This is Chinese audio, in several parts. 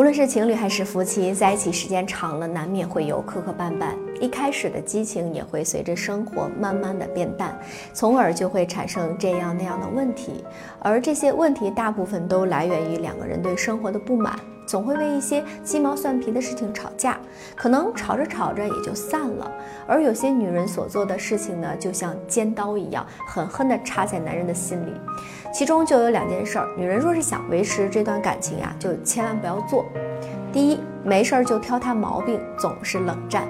无论是情侣还是夫妻，在一起时间长了，难免会有磕磕绊绊。一开始的激情也会随着生活慢慢的变淡，从而就会产生这样那样的问题。而这些问题大部分都来源于两个人对生活的不满，总会为一些鸡毛蒜皮的事情吵架，可能吵着吵着也就散了。而有些女人所做的事情呢，就像尖刀一样，狠狠地插在男人的心里。其中就有两件事儿，女人若是想维持这段感情呀，就千万不要做。第一，没事儿就挑他毛病，总是冷战。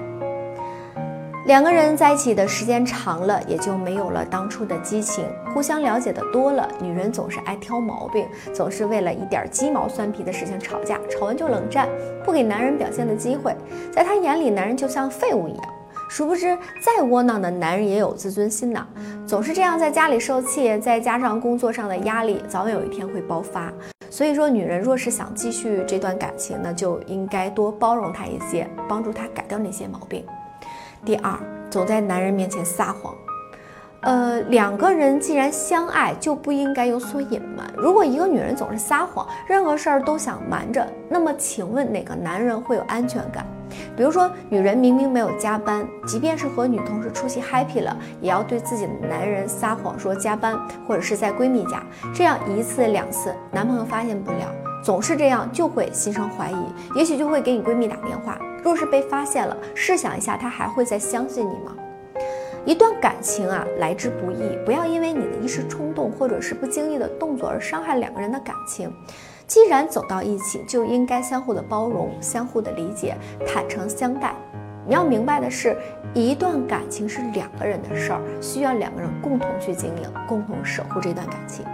两个人在一起的时间长了，也就没有了当初的激情，互相了解的多了，女人总是爱挑毛病，总是为了一点鸡毛蒜皮的事情吵架，吵完就冷战，不给男人表现的机会，在她眼里，男人就像废物一样。殊不知，再窝囊的男人也有自尊心呐，总是这样在家里受气，再加上工作上的压力，早晚有一天会爆发。所以说，女人若是想继续这段感情呢，就应该多包容他一些，帮助他改掉那些毛病。第二，总在男人面前撒谎。呃，两个人既然相爱，就不应该有所隐瞒。如果一个女人总是撒谎，任何事儿都想瞒着，那么请问哪个男人会有安全感？比如说，女人明明没有加班，即便是和女同事出去 happy 了，也要对自己的男人撒谎说加班，或者是在闺蜜家，这样一次两次，男朋友发现不了，总是这样就会心生怀疑，也许就会给你闺蜜打电话。若是被发现了，试想一下，她还会再相信你吗？一段感情啊，来之不易，不要因为你的一时冲动或者是不经意的动作而伤害两个人的感情。既然走到一起，就应该相互的包容、相互的理解、坦诚相待。你要明白的是，一段感情是两个人的事儿，需要两个人共同去经营，共同守护这段感情。